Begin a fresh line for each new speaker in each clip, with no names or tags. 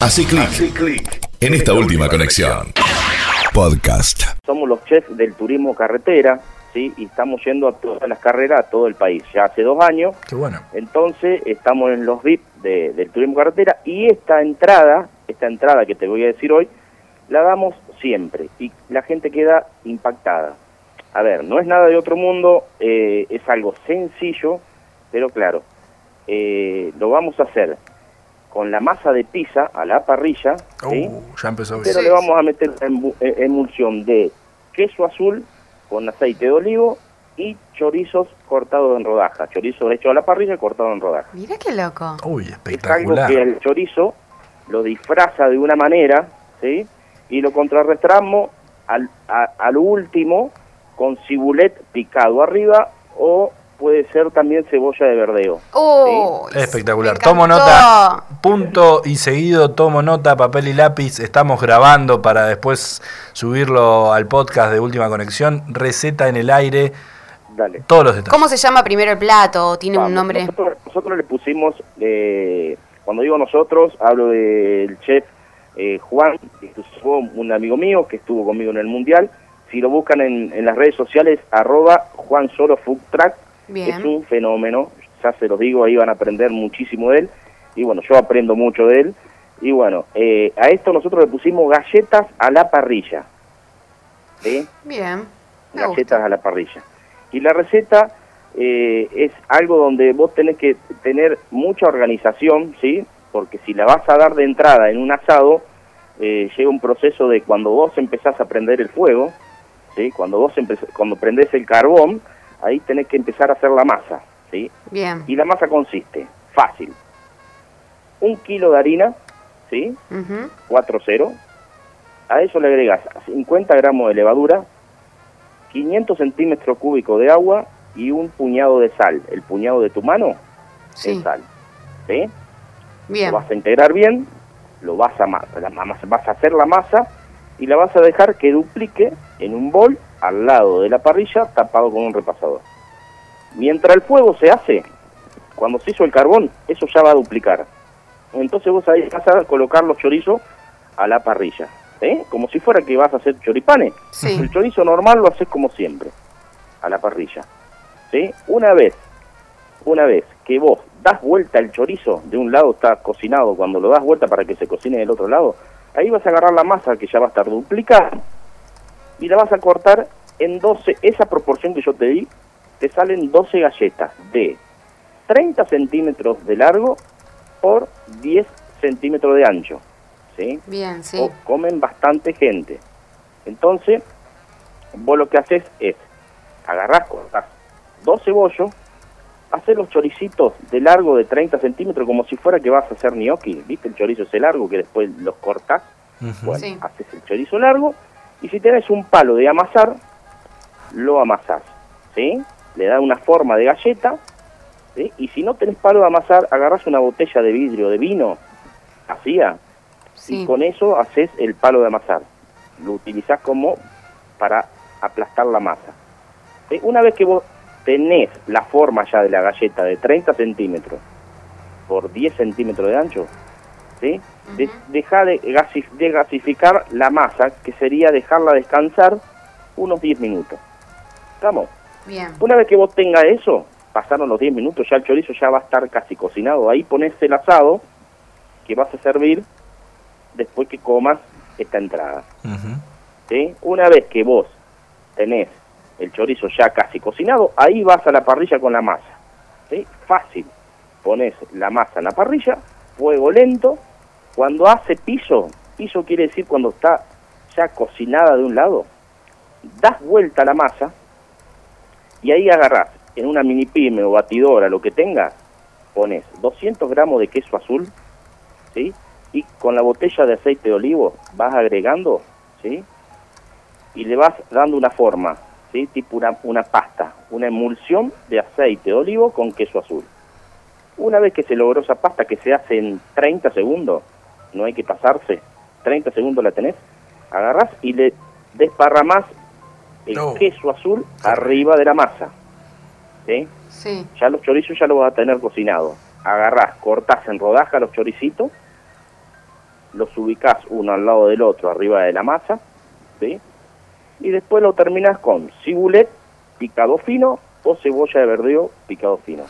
Así clic en esta última conexión. Podcast.
Somos los chefs del turismo carretera, ¿sí? Y estamos yendo a todas las carreras a todo el país. Ya hace dos años.
Qué bueno.
Entonces estamos en los VIP de- del turismo carretera y esta entrada, esta entrada que te voy a decir hoy, la damos siempre y la gente queda impactada. A ver, no es nada de otro mundo, eh, es algo sencillo, pero claro, eh, lo vamos a hacer con la masa de pizza a la parrilla, ¿sí?
Uh, ya empezó bien.
pero
Sí,
le vamos a meter eh, emulsión de queso azul con aceite de olivo y chorizos cortados en rodajas, chorizos hechos a la parrilla cortados en rodajas.
Mira qué loco.
Uy,
Es algo
espectacular.
que el chorizo lo disfraza de una manera, ¿sí? Y lo contrarrestamos al, a, a lo último con cibulet picado arriba o puede ser también cebolla de verdeo.
Oh,
Espectacular. Tomo nota, punto y seguido, tomo nota, papel y lápiz. Estamos grabando para después subirlo al podcast de Última Conexión. Receta en el aire,
Dale.
todos los detalles.
¿Cómo se llama primero el plato? ¿O ¿Tiene un nombre?
Nosotros, nosotros le pusimos, eh, cuando digo nosotros, hablo del chef eh, Juan, que fue un amigo mío que estuvo conmigo en el Mundial. Si lo buscan en, en las redes sociales, arroba Juan Solo Food Track,
Bien.
es un fenómeno, ya se los digo, ahí van a aprender muchísimo de él. Y bueno, yo aprendo mucho de él. Y bueno, eh, a esto nosotros le pusimos galletas a la parrilla. ¿Sí?
Bien.
Galletas
gusta.
a la parrilla. Y la receta eh, es algo donde vos tenés que tener mucha organización, ¿sí? Porque si la vas a dar de entrada en un asado, eh, llega un proceso de cuando vos empezás a prender el fuego, ¿sí? Cuando vos cuando prendés el carbón, ahí tenés que empezar a hacer la masa, ¿sí?
Bien.
Y la masa consiste, fácil, un kilo de harina, ¿sí?
Ujú.
4-0. A eso le agregas 50 gramos de levadura, 500 centímetros cúbicos de agua y un puñado de sal. El puñado de tu mano
Sí.
es sal. ¿Sí?
Bien.
Lo vas a integrar bien, lo vas a, vas a hacer la masa y la vas a dejar que duplique en un bol al lado de la parrilla tapado con un repasador. Mientras el fuego se hace, cuando se hizo el carbón, eso ya va a duplicar. Entonces vos ahí vas a colocar los chorizos a la parrilla, ¿eh? como si fuera que vas a hacer choripanes.
Sí.
El chorizo normal lo haces como siempre, a la parrilla. ¿sí? Una vez, una vez que vos das vuelta el chorizo, de un lado está cocinado, cuando lo das vuelta para que se cocine del otro lado, ahí vas a agarrar la masa que ya va a estar duplicada y la vas a cortar en 12, esa proporción que yo te di, te salen 12 galletas de 30 centímetros de largo por 10 centímetros de ancho. ¿sí?
Bien, sí.
o comen bastante gente. Entonces, vos lo que haces es, agarrás, cortás dos cebollos, haces los choricitos de largo de 30 centímetros como si fuera que vas a hacer gnocchi, ¿viste? El chorizo ese largo que después los cortás,
Ujú.
bueno,
Sí.
haces el chorizo largo y si tenés un palo de amasar, lo amasás, ¿sí? Le da una forma de galleta, ¿sí? Y si no tenés palo de amasar, agarrás una botella de vidrio de vino, vacía,
Sí.
y con eso haces el palo de amasar. Lo utilizás como para aplastar la masa. ¿Sí? Una vez que vos tenés la forma ya de la galleta de 30 centímetros por 10 centímetros de ancho, ¿sí? De- deja de, gasi- de gasificar la masa, que sería dejarla descansar unos 10 minutos. ¿Estamos?
Bien.
Una vez que vos tengas eso, pasaron los 10 minutos, ya el chorizo ya va a estar casi cocinado. Ahí pones el asado que vas a servir después que comas esta entrada. ¿sí? Una vez que vos tenés el chorizo ya casi cocinado, ahí vas a la parrilla con la masa. ¿sí? Fácil. Pones la masa en la parrilla, fuego lento. Cuando hace piso, piso quiere decir cuando está ya cocinada de un lado, das vuelta a la masa y ahí agarrás en una mini pyme o batidora, lo que tengas, pones 200 gramos de queso azul, ¿sí? Y con la botella de aceite de olivo vas agregando, ¿sí? Y le vas dando una forma, ¿sí? Tipo una, una pasta, una emulsión de aceite de olivo con queso azul. Una vez que se logró esa pasta que se hace en 30 segundos, no hay que pasarse, 30 segundos la tenés, agarrás y le desparramás el
No.
queso azul arriba de la masa. ¿sí?
Sí.
Ya los chorizos ya los vas a tener cocinados. Agarrás, cortás en rodajas los choricitos, los ubicás uno al lado del otro arriba de la masa, ¿sí? Y después lo terminás con cibulet picado fino o cebolla de verdeo picado fino.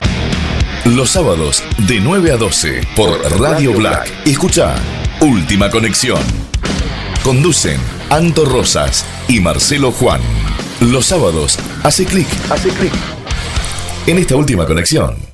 Los sábados de 9 a 12 por Radio Black. Escucha Última Conexión. Conducen Anto Rosas y Marcelo Juan. Los sábados hace clic, hace clic en esta última conexión.